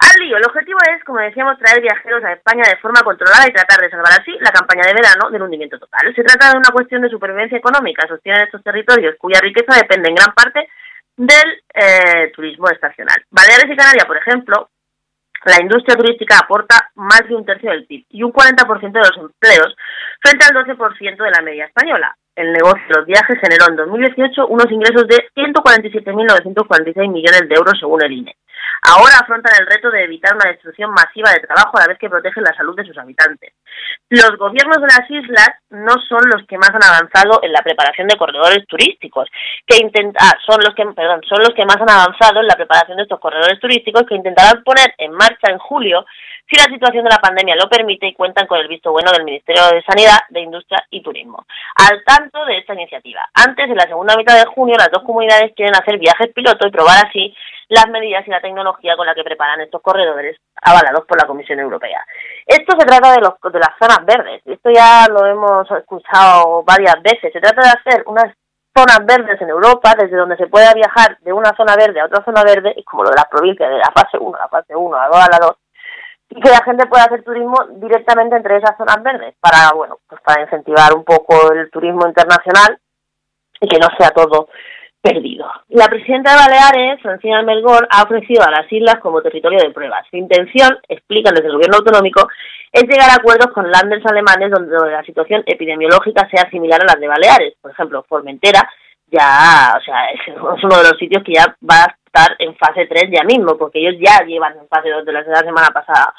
S1: Al lío, el objetivo es, como decíamos, traer viajeros a España de forma controlada y tratar de salvar así la campaña de verano del hundimiento total. Se trata de una cuestión de supervivencia económica, sostienen estos territorios cuya riqueza depende en gran parte del eh, turismo estacional. Baleares y Canarias, por ejemplo, la industria turística aporta más de un tercio del PIB y un 40% de los empleos frente al 12% de la media española. El negocio de los viajes generó en 2018 unos ingresos de 147.946 millones de euros según el INE. Ahora afrontan el reto de evitar una destrucción masiva de trabajo a la vez que protegen la salud de sus habitantes. Los gobiernos de las islas no son los que más han avanzado en la preparación de corredores turísticos, que ah, son los que, perdón, son los que más han avanzado en la preparación de estos corredores turísticos que intentarán poner en marcha en julio si la situación de la pandemia lo permite y cuentan con el visto bueno del Ministerio de Sanidad, de Industria y Turismo. Al tanto de esta iniciativa. Antes, en la segunda mitad de junio, las dos comunidades quieren hacer viajes piloto y probar así las medidas y la tecnología con la que preparan estos corredores avalados por la Comisión Europea. Esto se trata de, los, de las zonas verdes. Esto ya lo hemos escuchado varias veces. Se trata de hacer unas zonas verdes en Europa, desde donde se pueda viajar de una zona verde a otra zona verde, y como lo de las provincias, de la fase 1 a la fase 1, a la 2 a la 2, y que la gente pueda hacer turismo directamente entre esas zonas verdes para, bueno, pues para incentivar un poco el turismo internacional y que no sea todo perdido. La presidenta de Baleares, Francina Melgor, ha ofrecido a las islas como territorio de pruebas. Su intención, explican desde el gobierno autonómico, es llegar a acuerdos con landers alemanes donde la situación epidemiológica sea similar a las de Baleares. Por ejemplo, Formentera ya, o sea, es uno de los sitios que ya va a estar en fase 3 ya mismo, porque ellos ya llevan en fase 2 de la semana pasada.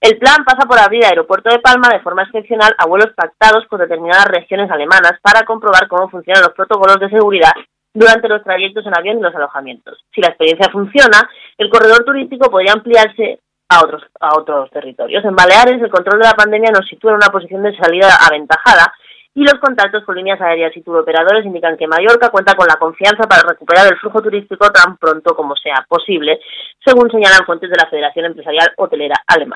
S1: El plan pasa por abrir el aeropuerto de Palma de forma excepcional a vuelos pactados con determinadas regiones alemanas para comprobar cómo funcionan los protocolos de seguridad durante los trayectos en avión y los alojamientos. Si la experiencia funciona, el corredor turístico podría ampliarse a otros, a otros territorios. En Baleares, el control de la pandemia nos sitúa en una posición de salida aventajada y los contactos con líneas aéreas y turoperadores indican que Mallorca cuenta con la confianza para recuperar el flujo turístico tan pronto como sea posible, según señalan fuentes de la Federación Empresarial Hotelera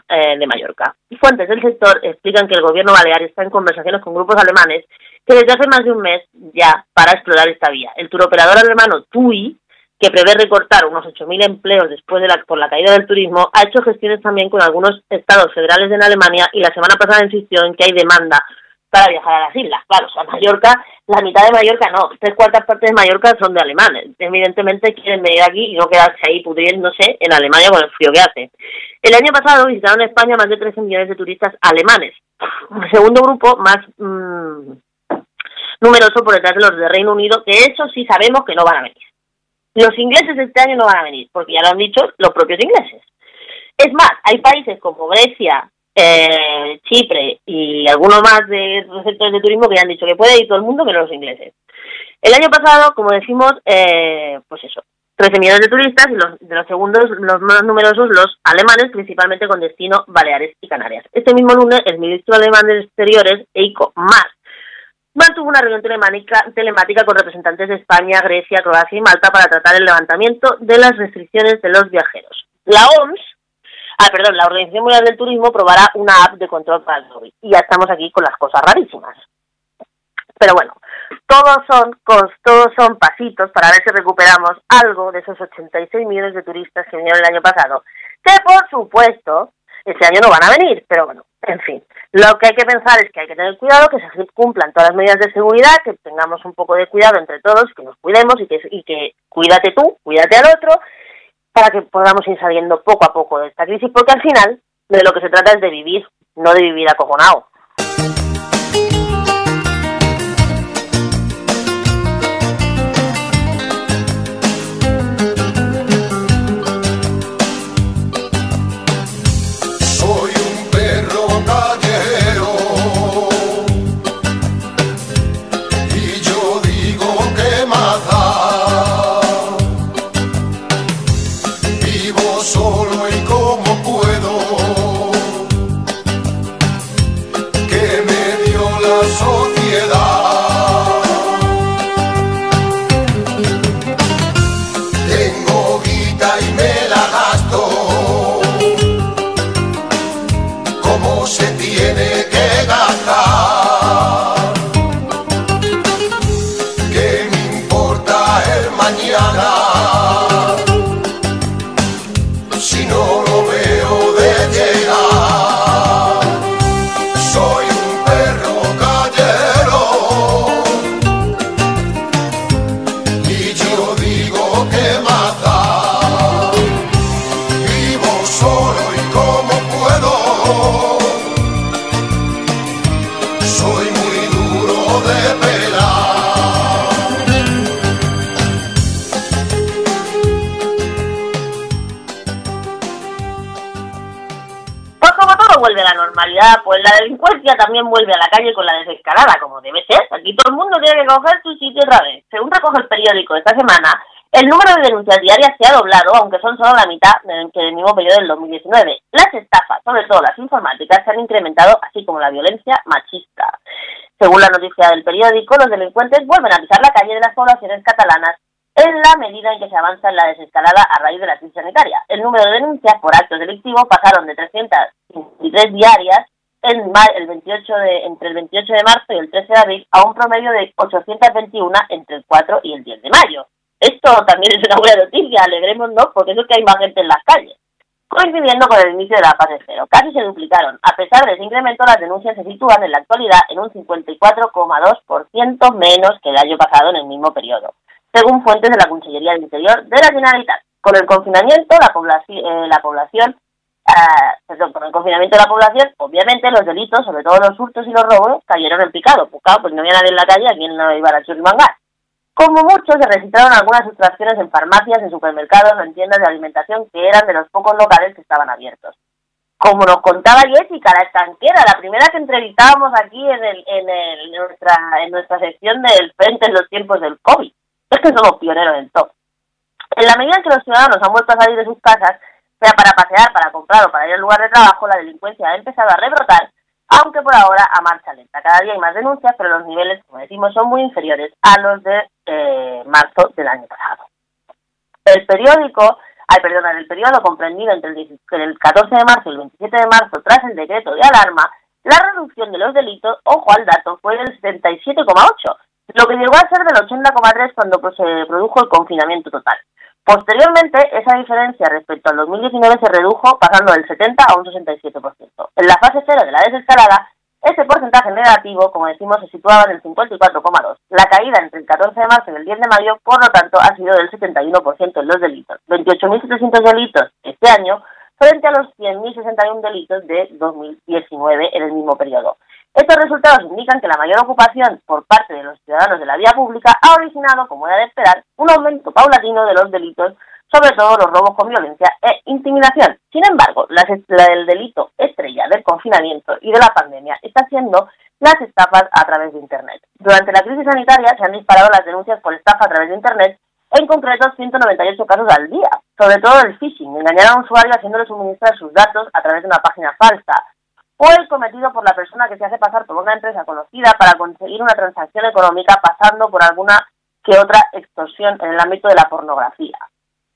S1: eh, de Mallorca. Fuentes del sector explican que el gobierno balear está en conversaciones con grupos alemanes que desde hace más de un mes ya para explorar esta vía. El turoperador alemano TUI, que prevé recortar unos 8.000 empleos después de la, por la caída del turismo, ha hecho gestiones también con algunos estados federales en Alemania y la semana pasada insistió en que hay demanda para viajar a las islas. Claro, o sea, Mallorca, la mitad de Mallorca no, tres cuartas partes de Mallorca son de alemanes. Evidentemente quieren venir aquí y no quedarse ahí pudriéndose en Alemania con el frío que hace. El año pasado visitaron España más de 13 millones de turistas alemanes. El segundo grupo más mmm, numeroso por detrás de los de Reino Unido, que eso sí sabemos que no van a venir. Los ingleses este año no van a venir, porque ya lo han dicho los propios ingleses. Es más, hay países como Grecia, eh, Chipre y algunos más de sectores de turismo que ya han dicho que puede ir todo el mundo menos los ingleses. El año pasado, como decimos, eh, pues eso, 13 millones de turistas y los, de los segundos, los más numerosos, los alemanes, principalmente con destino Baleares y Canarias. Este mismo lunes, el ministro alemán de Exteriores, Eiko Maas, mantuvo una reunión telemática, telemática con representantes de España, Grecia, Croacia y Malta para tratar el levantamiento de las restricciones de los viajeros. La OMS Ah, perdón, la Organización Mundial del Turismo probará una app de control para el móvil. Y ya estamos aquí con las cosas rarísimas. Pero bueno, todos son, todos son pasitos para ver si recuperamos algo de esos 86 millones de turistas que vinieron el año pasado. Que por supuesto, este año no van a venir, pero bueno, en fin. Lo que hay que pensar es que hay que tener cuidado, que se cumplan todas las medidas de seguridad, que tengamos un poco de cuidado entre todos, que nos cuidemos y que, y que cuídate tú, cuídate al otro para que podamos ir saliendo poco a poco de esta crisis, porque al final de lo que se trata es de vivir, no de vivir acojonado.
S4: La
S1: delincuencia también vuelve a la calle con la desescalada, como debe ser. Aquí todo el mundo tiene que coger su sitio otra vez. Según recoge el periódico esta semana, el número de denuncias diarias se ha doblado, aunque son solo la mitad del mismo periodo del 2019. Las estafas, sobre todo las informáticas, se han incrementado, así como la violencia machista. Según la noticia del periódico, los delincuentes vuelven a pisar la calle de las poblaciones catalanas en la medida en que se avanza en la desescalada a raíz de la crisis sanitaria. El número de denuncias por actos delictivos pasaron de 353 diarias ma- el 28 de, entre el 28 de marzo y el 13 de abril a un promedio de 821 entre el 4 y el 10 de mayo. Esto también es una buena noticia, alegrémonos, porque eso es que hay más gente en las calles. Coincidiendo con el inicio de la fase cero, casi se duplicaron. A pesar de ese incremento, las denuncias se sitúan en la actualidad en un 54,2% menos que el año pasado en el mismo periodo según fuentes de la Consellería del Interior de la Generalitat. Con el confinamiento, la, poblaci- eh, la población, ah, perdón, con el confinamiento de la población, obviamente los delitos, sobre todo los hurtos y los robos, cayeron en picado. Pues claro, pues no había nadie en la calle, ¿a quién no iba a churimangar? Como mucho, se registraron algunas sustracciones en farmacias, en supermercados o en tiendas de alimentación que eran de los pocos locales que estaban abiertos. Como nos contaba Jessica, la estanquera, la primera que entrevistábamos aquí en nuestra, en nuestra sección del Frente en los tiempos del COVID. Es que somos pioneros en todo. En la medida en que los ciudadanos han vuelto a salir de sus casas, sea para pasear, para comprar o para ir al lugar de trabajo, la delincuencia ha empezado a rebrotar, aunque por ahora a marcha lenta. Cada día hay más denuncias, pero los niveles, como decimos, son muy inferiores a los de eh, marzo del año pasado. El periódico, ay, perdón, el periodo comprendido entre el, 10 el 14 de marzo y el 27 de marzo, tras el decreto de alarma, la reducción de los delitos, ojo al dato, fue del 77,8, lo que llegó a ser del 80,3 cuando pues, se produjo el confinamiento total. Posteriormente, esa diferencia respecto al 2019 se redujo pasando del 70 a un 67%. En la fase cero de la desescalada, ese porcentaje negativo, como decimos, se situaba en el 54,2. La caída entre el 14 de marzo y el 10 de mayo, por lo tanto, ha sido del 71% en los delitos. 28.700 delitos este año frente a los 100.061 delitos de 2019 en el mismo periodo. Estos resultados indican que la mayor ocupación por parte de los ciudadanos de la vía pública ha originado, como era de esperar, un aumento paulatino de los delitos, sobre todo los robos con violencia e intimidación. Sin embargo, la, del delito estrella del confinamiento y de la pandemia está siendo las estafas a través de Internet. Durante la crisis sanitaria se han disparado las denuncias por estafa a través de Internet, en concreto 198 casos al día, sobre todo el phishing, engañar a un usuario haciéndole suministrar sus datos a través de una página falsa, o el cometido por la persona que se hace pasar por una empresa conocida para conseguir una transacción económica pasando por alguna que otra extorsión en el ámbito de la pornografía.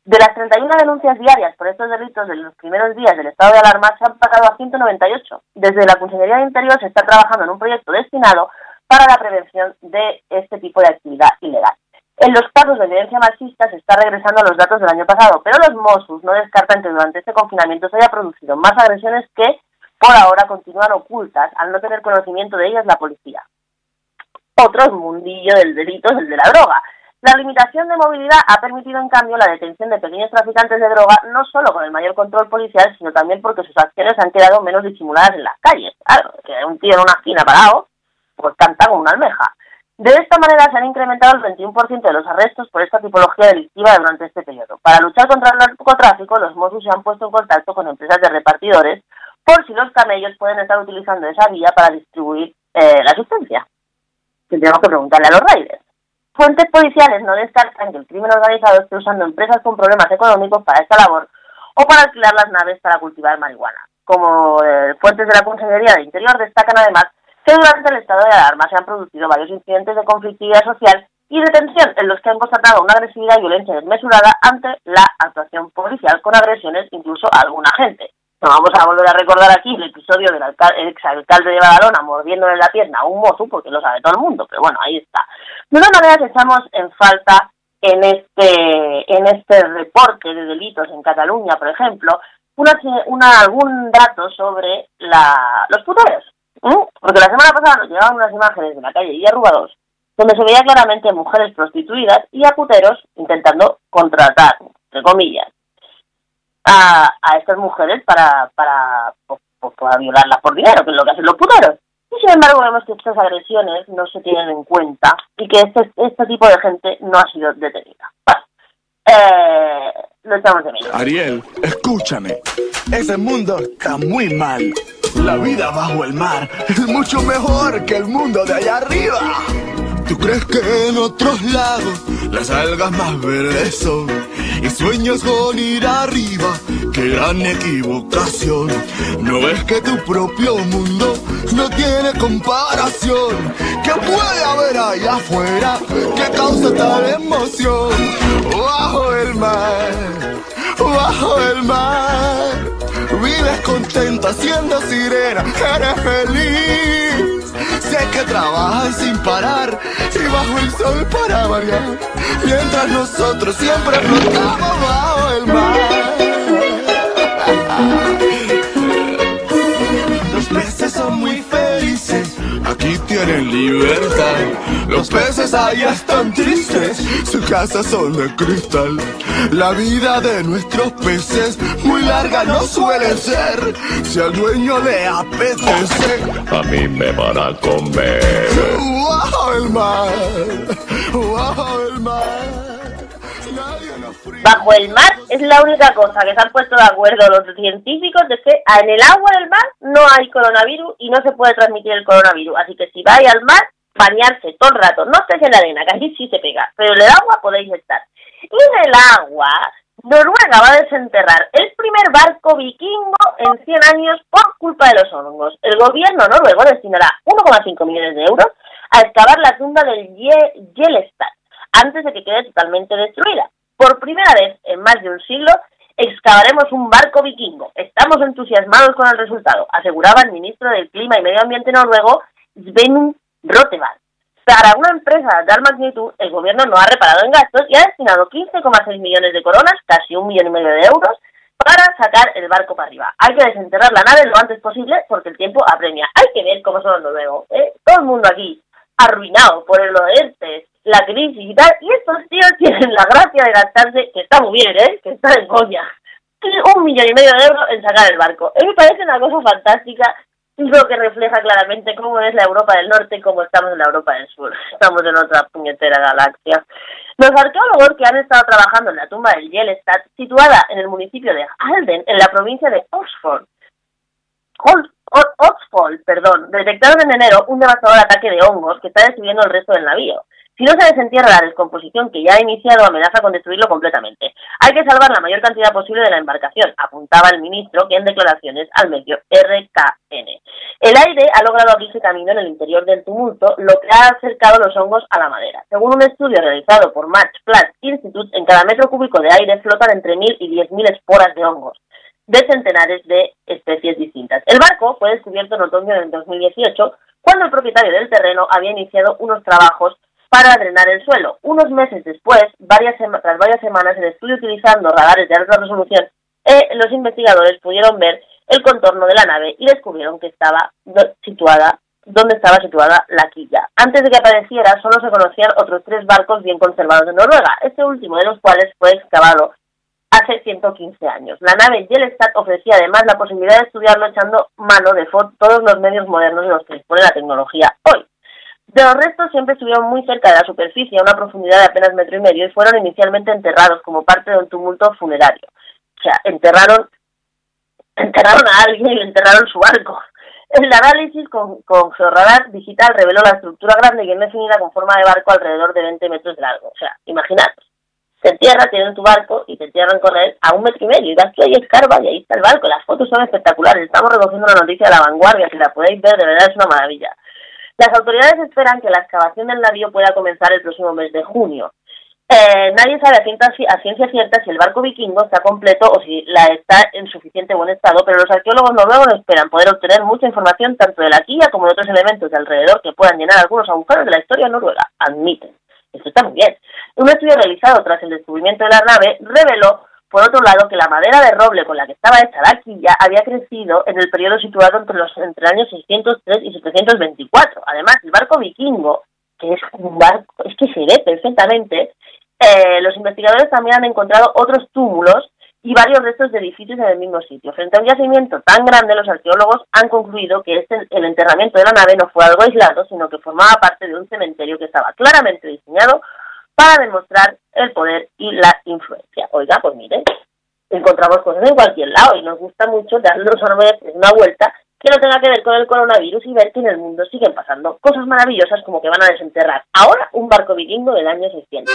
S1: De las 31 denuncias diarias por estos delitos de los primeros días del estado de alarma se han pasado a 198. Desde la Consejería de Interior se está trabajando en un proyecto destinado para la prevención de este tipo de actividad ilegal. En los casos de violencia machista se está regresando a los datos del año pasado, pero los Mossos no descartan que durante este confinamiento se haya producido más agresiones que por ahora continúan ocultas al no tener conocimiento de ellas la policía. Otro mundillo del delito es el de la droga. La limitación de movilidad ha permitido, en cambio, la detención de pequeños traficantes de droga, no solo con el mayor control policial, sino también porque sus acciones han quedado menos disimuladas en las calles. Claro, que un tío en una esquina parado, pues canta con una almeja. De esta manera se han incrementado el 21% de los arrestos por esta tipología delictiva durante este periodo. Para luchar contra el narcotráfico, los Mossos se han puesto en contacto con empresas de repartidores por si los camellos pueden estar utilizando esa vía para distribuir eh, la sustancia. Tendríamos que preguntarle a los raiders. Fuentes policiales no descartan que el crimen organizado esté usando empresas con problemas económicos para esta labor o para alquilar las naves para cultivar marihuana. Como eh, fuentes de la Consejería de Interior destacan además que durante el estado de alarma se han producido varios incidentes de conflictividad social y detención en los que han constatado una agresividad y violencia desmesurada ante la actuación policial con agresiones incluso a alguna gente. No vamos a volver a recordar aquí el episodio del exalcalde de Badalona mordiéndole la pierna a un mozo, porque lo sabe todo el mundo, pero bueno, ahí está. De una manera echamos en falta en este, en este reporte de delitos en Cataluña, por ejemplo, una, algún dato sobre la, los puteros. Porque la semana pasada nos llegaban unas imágenes de la calle Hierruba 2, donde se veía claramente mujeres prostituidas y a puteros intentando contratar, entre comillas, a, a estas mujeres para, para, para violarlas por dinero, que es lo que hacen los puteros. Y sin embargo vemos que estas agresiones no se tienen en cuenta y que este, este tipo de gente no ha sido detenida. eh, lo estamos de menos.
S5: Ariel, escúchame. Ese mundo está muy mal. La vida bajo el mar es mucho mejor que el mundo de allá arriba. ¿Tú crees que en otros lados las algas más verdes son? Y sueños con ir arriba, qué gran equivocación. ¿No ves que tu propio mundo no tiene comparación? ¿Qué puede haber allá afuera que causa tal emoción? Bajo el mar, bajo el mar, vives contenta siendo sirena, eres feliz. Sé que trabajas sin parar y bajo el sol para variar, mientras nosotros siempre flotamos bajo el mar. Los peces allá están tristes, sus casas son de cristal. La vida de nuestros peces muy larga no suele ser. Si al dueño le apetece,
S6: A mí me van a comer.
S5: bajo el mar, bajo el mar.
S1: Bajo el mar es la única cosa que se han puesto de acuerdo los científicos de que en el agua del mar no hay coronavirus y no se puede transmitir el coronavirus. Así que si vais al mar, bañarse todo el rato. No estéis en la arena, que allí sí se pega, pero en el agua podéis estar. Y en el agua, Noruega va a desenterrar el primer barco vikingo en 100 años por culpa de los hongos. El gobierno noruego destinará 1,5 millones de euros a excavar la tumba del Ye- Yellestad antes de que quede totalmente destruida. Por primera vez en más de un siglo, excavaremos un barco vikingo. Estamos entusiasmados con el resultado, aseguraba el ministro del Clima y Medio Ambiente noruego, Sven Rotevald. Para una empresa de tal magnitud, el gobierno no ha reparado en gastos y ha destinado 15,6 millones de coronas, casi un millón y medio de euros, para sacar el barco para arriba. Hay que desenterrar la nave lo antes posible porque el tiempo apremia. Hay que ver cómo son los noruegos. ¿eh? Todo el mundo aquí arruinado por el oeste, la crisis y tal, y estos tíos tienen la gracia de gastarse, que está muy bien, ¿eh? que está en coña, un millón y medio de euros en sacar el barco. A mí me parece una cosa fantástica lo que refleja claramente cómo es la Europa del Norte y cómo estamos en la Europa del Sur. Estamos en otra puñetera galaxia. Los arqueólogos que han estado trabajando en la tumba del Yellestad, situada en el municipio de Halden, en la provincia de Oxford, Oxford, perdón, detectaron en enero un devastador ataque de hongos que está destruyendo el resto del navío. Si no se desentierra la descomposición que ya ha iniciado, amenaza con destruirlo completamente. Hay que salvar la mayor cantidad posible de la embarcación, apuntaba el ministro, que en declaraciones al medio RKN. El aire ha logrado abrirse camino en el interior del tumulto, lo que ha acercado los hongos a la madera. Según un estudio realizado por Max Planck Institute, en cada metro cúbico de aire flotan entre 1.000 y 10.000 esporas de hongos de centenares de especies distintas. El barco fue descubierto en otoño del 2018, cuando el propietario del terreno había iniciado unos trabajos para drenar el suelo. Unos meses después, varias tras varias semanas, el estudio utilizando radares de alta resolución, eh, los investigadores pudieron ver el contorno de la nave y descubrieron que estaba situada donde estaba situada la quilla. Antes de que apareciera, solo se conocían otros tres barcos bien conservados en Noruega, este último de los cuales fue excavado hace 115 años. La nave Yellestad ofrecía además la posibilidad de estudiarlo echando mano de todos los medios modernos de los que dispone la tecnología hoy. De los restos siempre estuvieron muy cerca de la superficie, a una profundidad de apenas metro y medio, y fueron inicialmente enterrados como parte de un tumulto funerario. O sea, enterraron, enterraron a alguien y le enterraron su barco. El análisis con, con georradar digital reveló la estructura grande y bien definida con forma de barco alrededor de 20 metros de largo. O sea, imaginaos. te entierran, tienen tu barco y te entierran con él a un metro y medio. Y vas tú ahí escarba y ahí está el barco. Las fotos son espectaculares. Estamos recogiendo la noticia de la vanguardia. Si la podéis ver, de verdad es una maravilla. Las autoridades esperan que la excavación del navío pueda comenzar el próximo mes de junio. Eh, nadie sabe a ciencia, a ciencia, cierta si el barco vikingo está completo o si la está en suficiente buen estado, pero los arqueólogos noruegos esperan poder obtener mucha información tanto de la quilla como de otros elementos de alrededor que puedan llenar algunos agujeros de la historia noruega, admiten. Esto está muy bien. Un estudio realizado tras el descubrimiento de la nave reveló, por otro lado, que la madera de roble con la que estaba hecha la quilla había crecido en el periodo situado entre los entre años 603 y 724. Además, el barco vikingo, que es un barco, es que se ve perfectamente, eh, los investigadores también han encontrado otros túmulos y varios restos de edificios en el mismo sitio. Frente a un yacimiento tan grande, los arqueólogos han concluido que este, el enterramiento de la nave no fue algo aislado, sino que formaba parte de un cementerio que estaba claramente diseñado para demostrar el poder y la influencia. Oiga, pues mire, encontramos cosas en cualquier lado y nos gusta mucho darnos una vuelta que no tenga que ver con el coronavirus y ver que en el mundo siguen pasando cosas maravillosas como que van a desenterrar ahora un barco vikingo del año 600.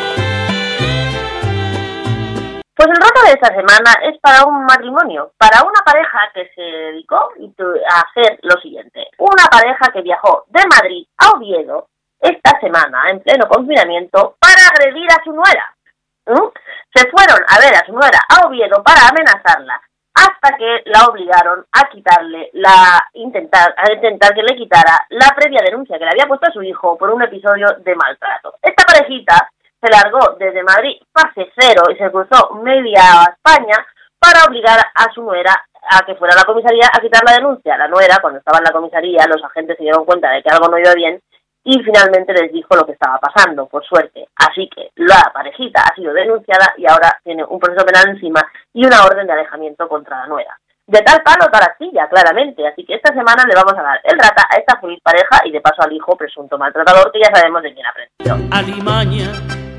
S1: Pues el rato de esta semana es para un matrimonio, para una pareja que se dedicó a hacer lo siguiente. Una pareja que viajó de Madrid a Oviedo esta semana, en pleno confinamiento, para agredir a su nuera. Se fueron a ver a su nuera a Oviedo para amenazarla hasta que la obligaron a quitarle la intentar a intentar que le quitara la previa denuncia que le había puesto a su hijo por un episodio de maltrato. Esta parejita se largó desde Madrid fase cero y se cruzó media España para obligar a su nuera a que fuera a la comisaría a quitar la denuncia. La nuera, cuando estaba en la comisaría, los agentes se dieron cuenta de que algo no iba bien y finalmente les dijo lo que estaba pasando, por suerte. Así que la parejita ha sido denunciada y ahora tiene un proceso penal encima y una orden de alejamiento contra la nuera. De tal palo, tal astilla, claramente. Así que esta semana le vamos a dar el rata a esta feliz pareja y de paso al hijo presunto maltratador que ya sabemos de quién aprendió.
S7: Alimaña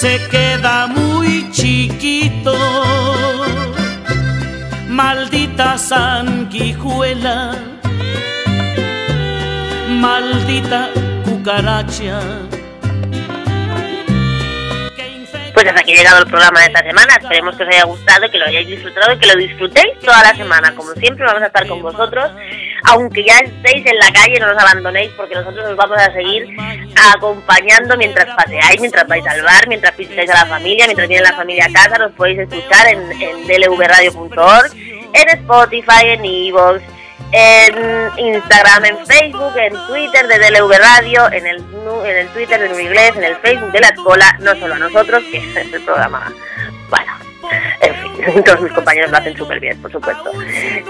S7: se queda muy chiquito. Maldita sanguijuela, maldita cucaracha.
S1: Pues hasta aquí ha llegado el programa de esta semana. Esperemos que os haya gustado, que lo hayáis disfrutado que lo disfrutéis toda la semana. Como siempre, vamos a estar con vosotros. Aunque ya estéis en la calle, no nos abandonéis porque nosotros os vamos a seguir acompañando mientras paseáis, mientras vais al bar, mientras visitáis a la familia, mientras viene la familia a casa. Nos podéis escuchar en, en dlvradio.org, en Spotify, en Evox, en Instagram, en Facebook, en Twitter de DLV Radio, en el, en el Twitter de Nuevo Inglés, en el Facebook de La Escola, no solo a nosotros, que es el programa, bueno, todos mis compañeros lo hacen súper bien, por supuesto.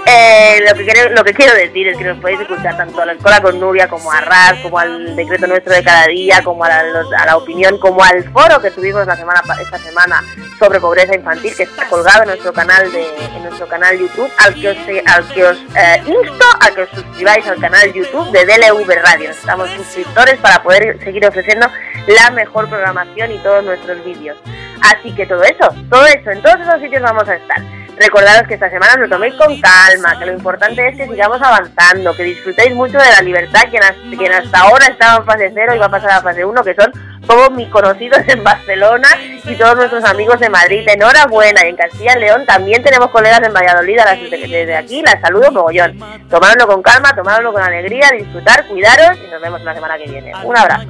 S1: Eh, lo, que quiero, lo que quiero decir es que nos podéis escuchar tanto a la escuela con Nuria, como a RAS, como al decreto nuestro de cada día, como a la, a la opinión, como al foro que tuvimos la semana esta semana sobre pobreza infantil, que está colgado en nuestro canal de en nuestro canal YouTube, al que os, al que os eh, insto a que os suscribáis al canal YouTube de DLV Radio. Estamos suscriptores para poder seguir ofreciendo la mejor programación y todos nuestros vídeos. Así que todo eso, todo eso, en todos esos sitios vamos a estar. Recordaros que esta semana lo toméis con calma, que lo importante es que sigamos avanzando, que disfrutéis mucho de la libertad, hasta, quien hasta ahora estaba en fase 0 y va a pasar a fase 1, que son todos mis conocidos en Barcelona y todos nuestros amigos de Madrid. Enhorabuena. Y en Castilla y León también tenemos colegas en Valladolid, a las desde aquí las saludo mogollón. Tomároslo con calma, tomároslo con alegría, disfrutar, cuidaros y nos vemos la semana que viene. Un abrazo.